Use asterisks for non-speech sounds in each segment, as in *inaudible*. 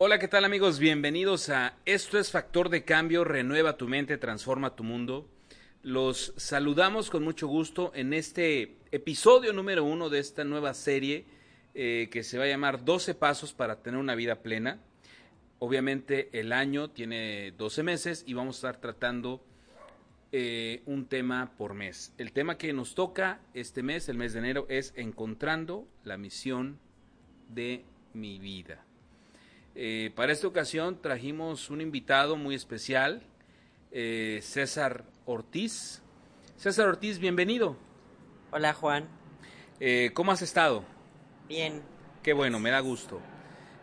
Hola, ¿qué tal amigos? Bienvenidos a Esto es Factor de Cambio, renueva tu mente, transforma tu mundo. Los saludamos con mucho gusto en este episodio número uno de esta nueva serie eh, que se va a llamar 12 Pasos para tener una vida plena. Obviamente el año tiene 12 meses y vamos a estar tratando eh, un tema por mes. El tema que nos toca este mes, el mes de enero, es encontrando la misión de mi vida. Eh, para esta ocasión trajimos un invitado muy especial, eh, César Ortiz. César Ortiz, bienvenido. Hola Juan. Eh, ¿Cómo has estado? Bien. Qué bueno, me da gusto.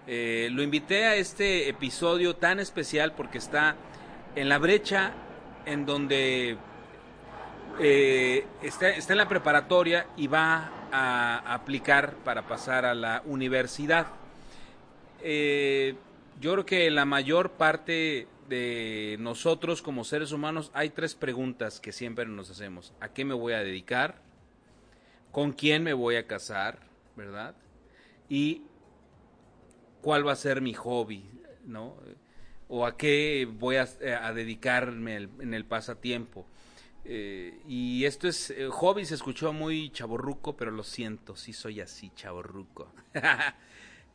lo invité a este episodio tan especial porque está en la brecha en donde está, está en la preparatoria y va a aplicar para pasar a la universidad eh, yo creo que la mayor parte de nosotros como seres humanos hay tres preguntas que siempre nos hacemos. ¿A qué me voy a dedicar? ¿Con quién me voy a casar? ¿Verdad? Y cuál va a ser mi hobby, ¿no? O a qué voy a, dedicarme en el pasatiempo. Eh, y esto es, eh, hobby se escuchó muy chaborruco, pero lo siento, sí soy así, chaborruco. *laughs*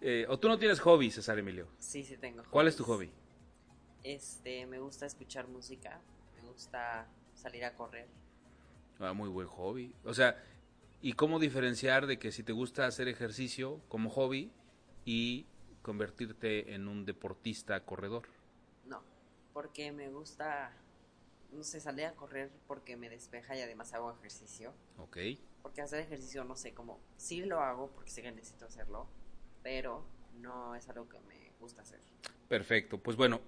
Eh, ¿O tú no tienes hobby, César Emilio? Sí, sí tengo. ¿Cuál es tu hobby? Este, me gusta escuchar música, me gusta salir a correr. Ah, muy buen hobby. O sea, ¿y cómo diferenciar de que si te gusta hacer ejercicio como hobby y convertirte en un deportista corredor? No, porque me gusta, no sé, salir a correr porque me despeja y además hago ejercicio. Ok. Porque hacer ejercicio, no sé, como, sí lo hago porque sé que necesito hacerlo, pero no es algo que me gusta hacer. Perfecto, pues bueno,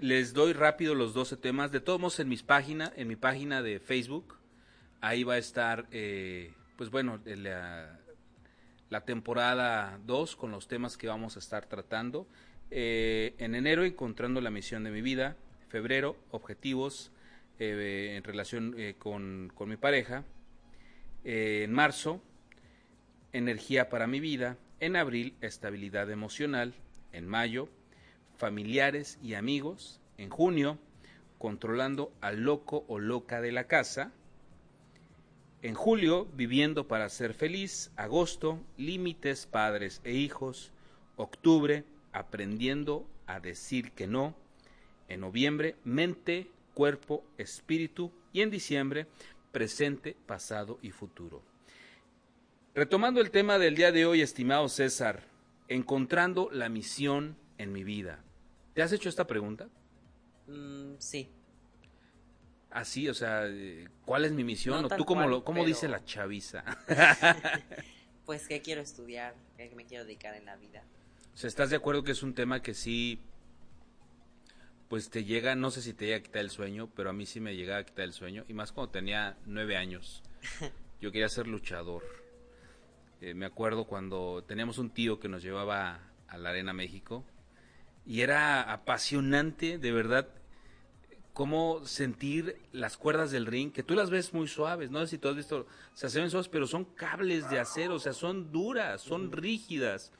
les doy rápido los 12 temas. De todos modos, en mis página, en mi página de Facebook, ahí va a estar, eh, pues bueno, la, temporada 2 con los temas que vamos a estar tratando. Eh, en enero, encontrando la misión de mi vida. Febrero, objetivos eh, en relación con, con, mi pareja. en marzo, energía para mi vida. En abril, estabilidad emocional. En mayo, familiares y amigos. En junio, controlando al loco o loca de la casa. En julio, viviendo para ser feliz. Agosto, límites, padres e hijos. Octubre, aprendiendo a decir que no. En noviembre, mente, cuerpo, espíritu. Y en diciembre, presente, pasado y futuro. Retomando el tema del día de hoy, estimado César, encontrando la misión en mi vida. ¿Te has hecho esta pregunta? Mm, sí. Así, o sea, ¿cuál es mi misión? ¿O tú cómo, lo, cómo dice la chaviza? *laughs* pues, ¿qué quiero estudiar? ¿Qué me quiero dedicar en la vida? O sea, ¿estás de acuerdo que es un tema que sí, pues te llega, no sé si te llega a quitar el sueño, pero a mí sí me llega a quitar el sueño, y más cuando tenía nueve años. *laughs* Yo quería ser luchador eh, me acuerdo cuando teníamos un tío que nos llevaba a la Arena México y era apasionante, de verdad, cómo sentir las cuerdas del ring, que tú las ves muy suaves, no sé si tú has visto, se hacen suaves, pero son cables de acero, o sea, son duras, son rígidas.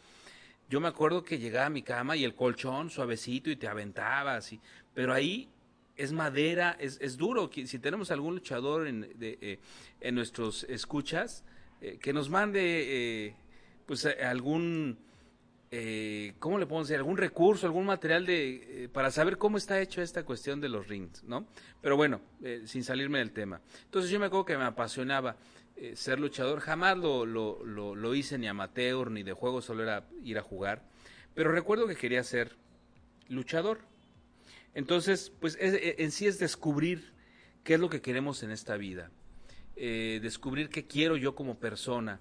Yo me acuerdo que llegaba a mi cama y el colchón suavecito y te aventabas, y, pero ahí es madera, es, es duro. Si tenemos algún luchador en, de, eh, en nuestros escuchas, eh, que nos mande eh, pues eh, algún ¿cómo le podemos decir? algún recurso, algún material de para saber cómo está hecho esta cuestión de los rings, ¿no? Pero bueno, sin salirme del tema. Entonces yo me acuerdo que me apasionaba ser luchador, jamás lo, lo, lo, hice ni amateur ni de juego, solo era ir a jugar, pero recuerdo que quería ser luchador. Entonces, pues en sí es descubrir qué es lo que queremos en esta vida. Eh, descubrir qué quiero yo como persona.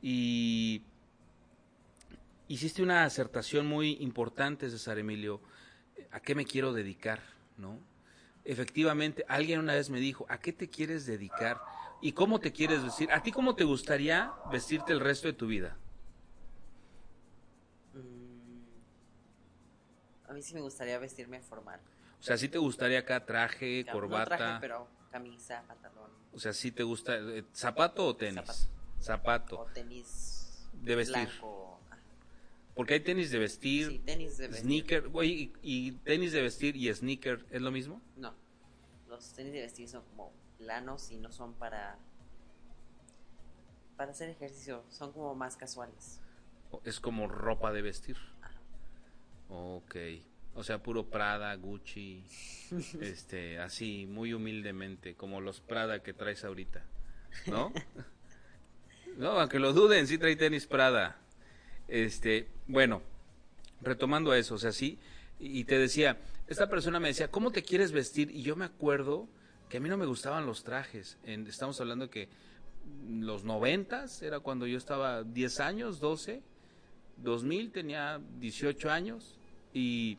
Y hiciste una acertación muy importante, César Emilio, ¿a qué me quiero dedicar? ¿No? Efectivamente, alguien una vez me dijo, ¿a qué te quieres dedicar? ¿Y cómo te quieres vestir? ¿A ti cómo te gustaría vestirte el resto de tu vida? Mm, a mí sí me gustaría vestirme formal. O sea, sí te gustaría acá traje, corbata. traje, pero camisa, pantalón. O sea, ¿sí te gusta eh, zapato o tenis? Zapato. O tenis de vestir. Porque hay tenis de vestir, Sí, tenis de vestir. sneaker, oye, y, y tenis de vestir y sneaker, ¿es lo mismo? No. Los tenis de vestir son como planos y no son para. Para hacer ejercicio. Son como más casuales. Es como ropa de vestir. Ajá. Ok. O sea, puro Prada, Gucci, *laughs* este, así, muy humildemente, como los Prada que traes ahorita, ¿no? No, aunque lo duden, sí trae tenis Prada. Este, bueno, retomando a eso, o sea, sí, y te decía, esta persona me decía, ¿cómo te quieres vestir? Y yo me acuerdo que a mí no me gustaban los trajes. En- estamos hablando que los noventas era cuando yo estaba 10 años, 12, 2000 tenía 18 años y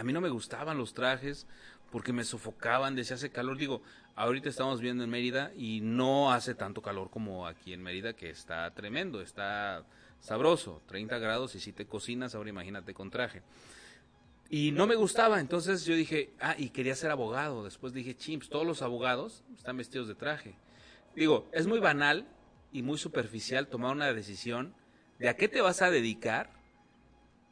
a mí no me gustaban los trajes porque me sofocaban, decía hace calor. Digo, ahorita estamos viendo en Mérida y no hace tanto calor como aquí en Mérida, que está tremendo, está sabroso, 30 grados y si te cocinas, ahora imagínate con traje. Y no me gustaba, entonces yo dije, ah, y quería ser abogado. Después dije, chimps, todos los abogados están vestidos de traje. Digo, es muy banal y muy superficial tomar una decisión de a qué te vas a dedicar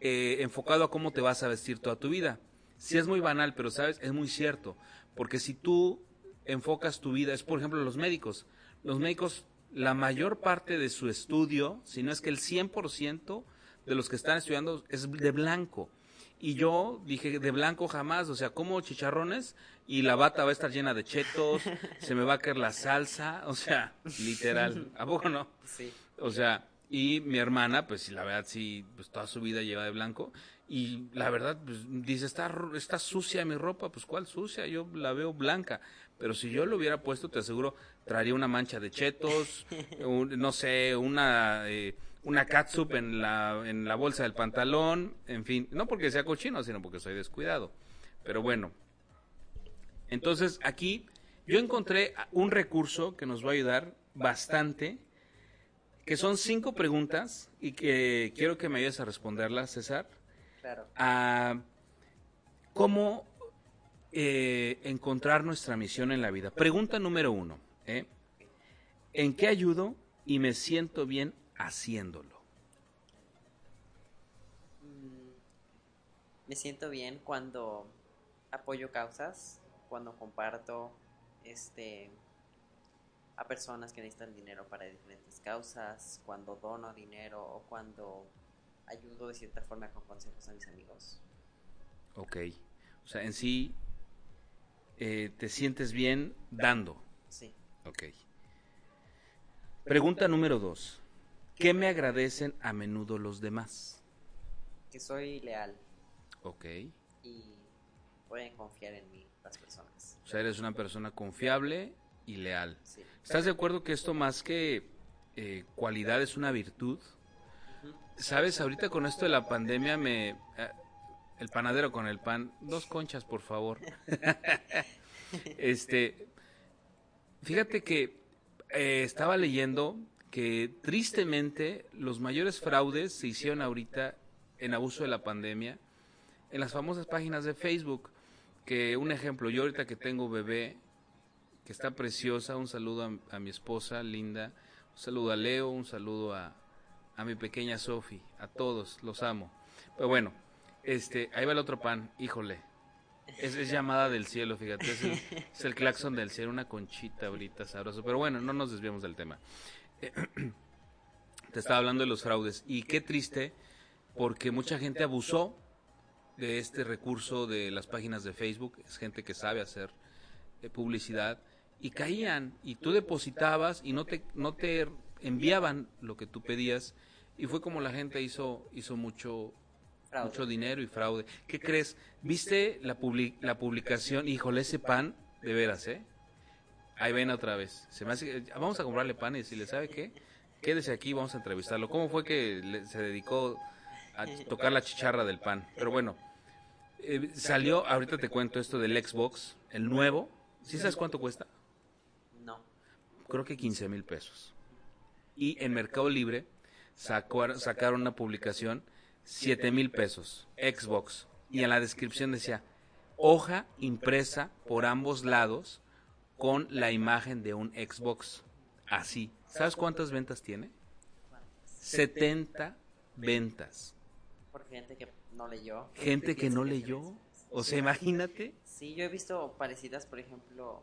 eh, enfocado a cómo te vas a vestir toda tu vida. Sí es muy banal, pero sabes, es muy cierto. Porque si tú enfocas tu vida, es por ejemplo los médicos. Los médicos, la mayor parte de su estudio, si no es que el 100% de los que están estudiando es de blanco. Y yo dije, de blanco jamás, o sea, como chicharrones y la bata va a estar llena de chetos, se me va a caer la salsa, o sea, literal. *laughs* ¿A poco no? Sí. O sea, y mi hermana, pues la verdad, sí, pues toda su vida lleva de blanco. Y la verdad, pues dice, está, está sucia mi ropa, pues ¿cuál sucia? Yo la veo blanca. Pero si yo lo hubiera puesto, te aseguro, traería una mancha de chetos, *laughs* un- no sé, una, eh, una catsup en la, en la bolsa del pantalón, en fin, no porque sea cochino, sino porque soy descuidado. Pero bueno, entonces aquí yo encontré un recurso que nos va a ayudar bastante que son cinco preguntas y que quiero que me ayudes a responderlas, César. Claro. A cómo eh, encontrar nuestra misión en la vida. Pregunta número uno. ¿eh? ¿En qué ayudo y me siento bien haciéndolo? Mm, Me siento bien cuando apoyo causas, cuando comparto este a personas que necesitan dinero para diferentes causas, cuando dono dinero o cuando ayudo de cierta forma con consejos a mis amigos. Ok. O sea, en sí eh, te sientes bien dando. Sí. Ok. Pregunta número dos. ¿Qué me agradecen a menudo los demás? Que soy leal Ok. y pueden confiar en mí las personas. O sea, eres una persona confiable y leal. Sí. ¿Estás de acuerdo que esto más que eh, cualidad es una virtud? Sabes, ahorita con esto de la pandemia me... eh, el panadero con el pan, dos conchas, por favor. *laughs* este, fíjate que eh, estaba leyendo que tristemente los mayores fraudes se hicieron ahorita en abuso de la pandemia en las famosas páginas de Facebook. Que un ejemplo, yo ahorita que tengo bebé, que está preciosa, un saludo a, mi esposa linda, un saludo a Leo, un saludo a, a mi pequeña Sofi, a todos, los amo. Pero bueno, este, ahí va el otro pan, híjole. Es, llamada del cielo, fíjate, es el, es claxon del cielo, una conchita ahorita sabroso. Pero bueno, no nos desviamos del tema. Eh, *clears throat* te estaba hablando de los fraudes y qué triste porque mucha gente abusó de este recurso de las páginas de Facebook, es gente que sabe hacer eh, publicidad y caían y tú depositabas y no te no te enviaban lo que tú pedías y fue como la gente hizo hizo mucho mucho dinero y fraude. ¿Qué crees? ¿Viste la publi- la publicación? Híjole, ese pan, de veras, ¿eh? Ahí ven otra vez. Se me hace vamos a comprarle pan y decirle, ¿sabe qué? Quédese aquí, vamos a entrevistarlo. ¿Cómo fue que le- se dedicó a tocar la chicharra del pan? Pero bueno, eh, salió, ahorita te cuento esto del Xbox, el nuevo. ¿Sí sabes cuánto cuesta? Creo que 15 mil pesos. Y en Mercado Libre sacó- sacaron una publicación, 7 mil pesos, Xbox. Y en la descripción decía, hoja impresa por ambos lados con la imagen de un Xbox. Así. ¿Sabes cuántas ventas tiene? 70 ventas. Por gente que no leyó. Gente que no leyó. O sea, imagínate. Sí, yo he visto parecidas, por ejemplo,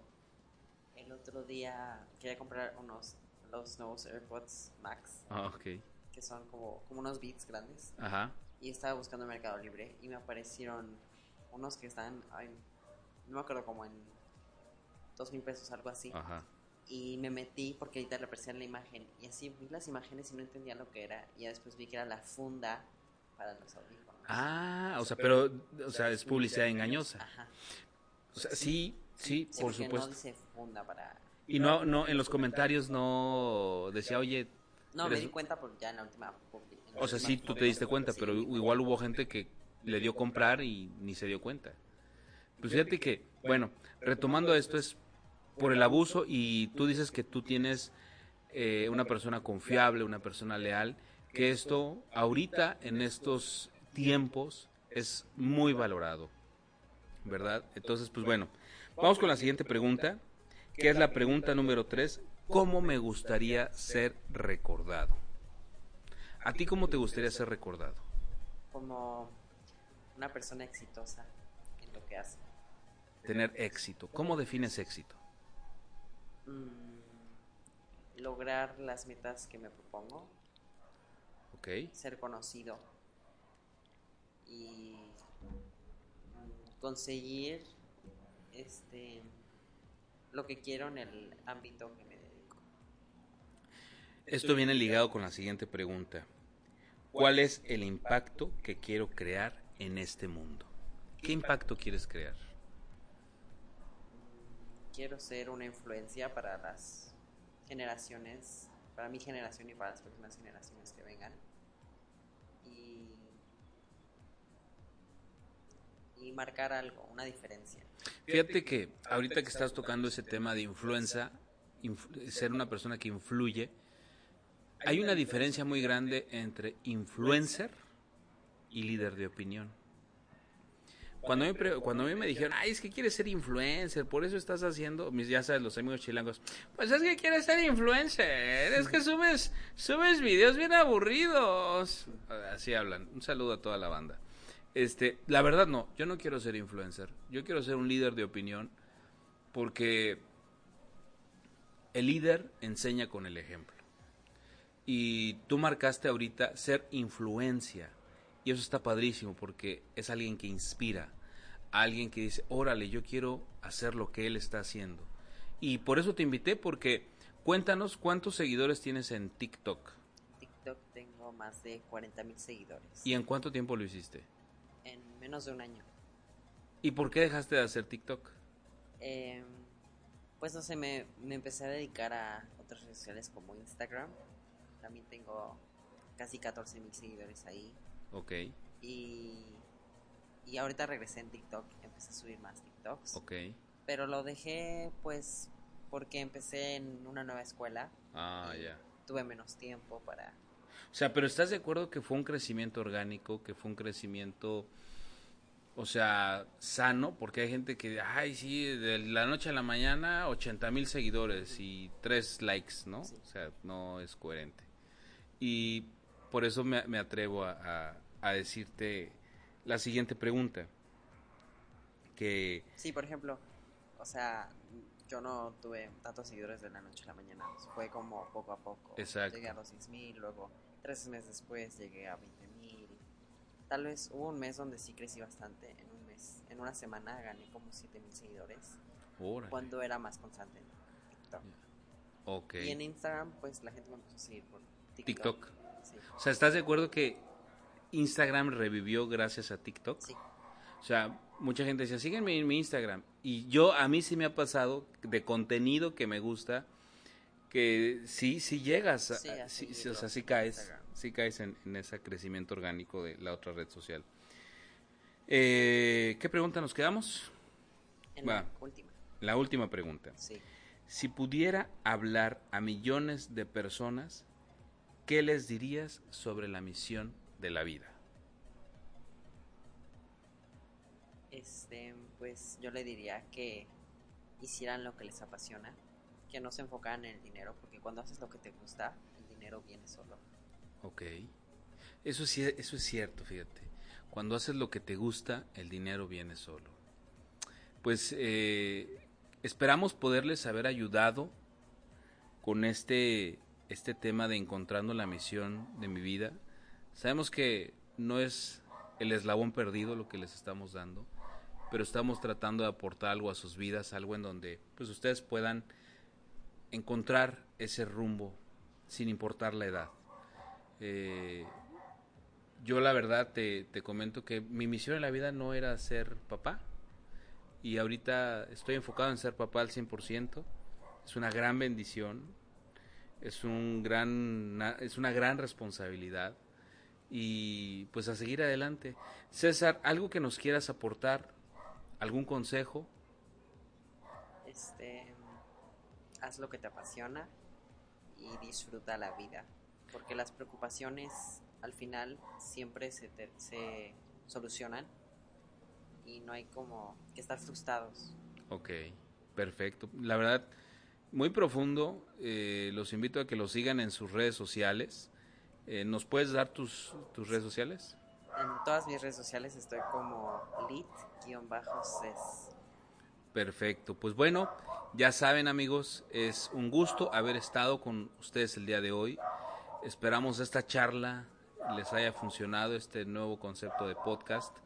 el otro día quería comprar unos, los nuevos AirPods Max, Ah, ok. que son como, como unos beats grandes, Ajá. y estaba buscando en Mercado Libre y me aparecieron unos que están, ay, no me acuerdo, como en dos mil pesos, algo así. Ajá. Y me metí porque ahorita le aparecía la imagen. Y así vi las imágenes y no entendía lo que era. Y ya después vi que era la funda para los audífonos. Ah, o sea, pero, o sea, es publicidad engañosa. Ajá. O sea, sí, sí, Sí, por porque supuesto. No dice funda para. Y no, no, en los comentarios no decía, oye, No, me di cuenta por ya en la última. publi- en la o sea, última sí, tú te diste cuenta, pero igual hubo gente que le dio comprar y ni se dio cuenta. Pues fíjate que, bueno, retomando esto es por el abuso y tú dices que tú tienes eh, una persona confiable, una persona leal, que esto ahorita en estos tiempos es muy valorado, ¿verdad? Entonces, pues bueno, vamos con la siguiente pregunta, que es la pregunta número tres, ¿cómo me gustaría ser recordado? ¿A ti cómo te gustaría ser recordado? Como una persona exitosa en lo que hace. Tener éxito. ¿Cómo defines éxito? Mm, lograr las metas que me propongo. ¿Ok? ser conocido y mm, conseguir este lo que quiero en el ámbito que me dedico. Esto viene ligado con la siguiente pregunta. ¿Cuál es el impacto que quiero crear en este mundo? ¿Qué impacto quieres crear? Quiero ser una influencia para las generaciones, para mi generación y para las próximas generaciones que vengan. Y marcar algo, una diferencia. Fíjate que ahorita que estás tocando ese tema de influenza, inf- ser una persona que influye, hay una diferencia muy grande entre influencer y líder de opinión. Cuando a, mí, cuando a mí me dijeron, ay, es que quieres ser influencer, por eso estás haciendo, mis, ya sabes, los amigos chilangos, pues es que quieres ser influencer, es que subes, subes videos bien aburridos. Así hablan. Un saludo a toda la banda. Este, la verdad no, yo no quiero ser influencer, yo quiero ser un líder de opinión porque el líder enseña con el ejemplo. Y tú marcaste ahorita ser influencia. Y eso está padrísimo porque es alguien que inspira, alguien que dice, órale, yo quiero hacer lo que él está haciendo. Y por eso te invité porque cuéntanos cuántos seguidores tienes en TikTok TikTok tengo más de 40 mil seguidores. y en cuánto tiempo lo hiciste. En menos de un año. ¿Y por qué dejaste de hacer TikTok? Eh, pues no sé, me, me empecé a dedicar a otras redes sociales como Instagram. También tengo casi 14 mil seguidores ahí. Ok, Y, y ahorita regresé en TikTok. Empecé a subir más TikToks. ok. Pero lo dejé pues porque empecé en una nueva escuela. Ah, ya. Tuve menos tiempo para... O sea, pero ¿estás de acuerdo que fue un crecimiento orgánico, que fue un crecimiento, o sea, sano? Porque hay gente que, ay, sí, de la noche a la mañana, 80 mil seguidores y tres likes, ¿no? Sí. O sea, no es coherente. Y por eso me, me atrevo a, a- a decirte la siguiente pregunta. Que, Sí, por ejemplo, o sea, yo no tuve tantos seguidores de la noche a la mañana. Fue como poco a poco. Exacto. Llegué a los 6.000, luego tres meses después llegué a 20.000. Tal vez hubo un mes donde sí crecí bastante. En un mes, en una semana gané como 7.000 seguidores. órale, Cuando era más constante en TikTok. ok. Y en Instagram, pues la gente me empezó a seguir por TikTok. TikTok. Sí. O sea, ¿estás de acuerdo que Instagram revivió gracias a TikTok? Sí. O sea, mucha gente decía, sígueme en mi Instagram. Y yo, a mí sí me ha pasado de contenido que me gusta, que sí, sí llegas, a- Sí, a sí, sí, o sea, sí caes, Instagram. Sí caes en, en ese crecimiento orgánico de la otra red social. Eh, ¿Qué pregunta nos quedamos? En Va. la última. La última pregunta. Sí. Si pudiera hablar a millones de personas, ¿qué les dirías sobre la misión de la vida? Este, pues yo le diría que hicieran lo que les apasiona, que no se enfocaran en el dinero, porque cuando haces lo que te gusta, el dinero viene solo. Ok. Eso, sí, eso es cierto, fíjate. Cuando haces lo que te gusta, el dinero viene solo. Pues eh, esperamos poderles haber ayudado con este, este tema de encontrando la misión de mi vida. Sabemos que no es el eslabón perdido lo que les estamos dando, pero estamos tratando de aportar algo a sus vidas, algo en donde pues ustedes puedan encontrar ese rumbo sin importar la edad. Eh, yo la verdad te, te, comento que mi misión en la vida no era ser papá y ahorita estoy enfocado en ser papá al 100%. Es una gran bendición, es, un gran, es una gran responsabilidad y pues a seguir adelante. César, ¿algo que nos quieras aportar? ¿Algún consejo? Este, haz lo que te apasiona y disfruta la vida, porque las preocupaciones al final siempre se, se solucionan y no hay como que estar frustrados. Ok, perfecto. La verdad, muy profundo. Eh, los invito a que lo sigan en sus redes sociales. Eh, ¿Nos puedes dar tus, tus redes sociales? En todas mis redes sociales estoy como lit-ces. Perfecto. Pues bueno, ya saben amigos, es un gusto haber estado con ustedes el día de hoy. Esperamos esta charla les haya funcionado este nuevo concepto de podcast.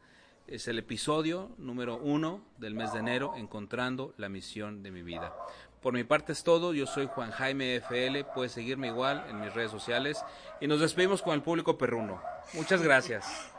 Es el episodio número uno del mes de enero, Encontrando la misión de mi vida. Por mi parte es todo, yo soy Juan Jaime FL, puedes seguirme igual en mis redes sociales y nos despedimos con el público perruno. Muchas gracias.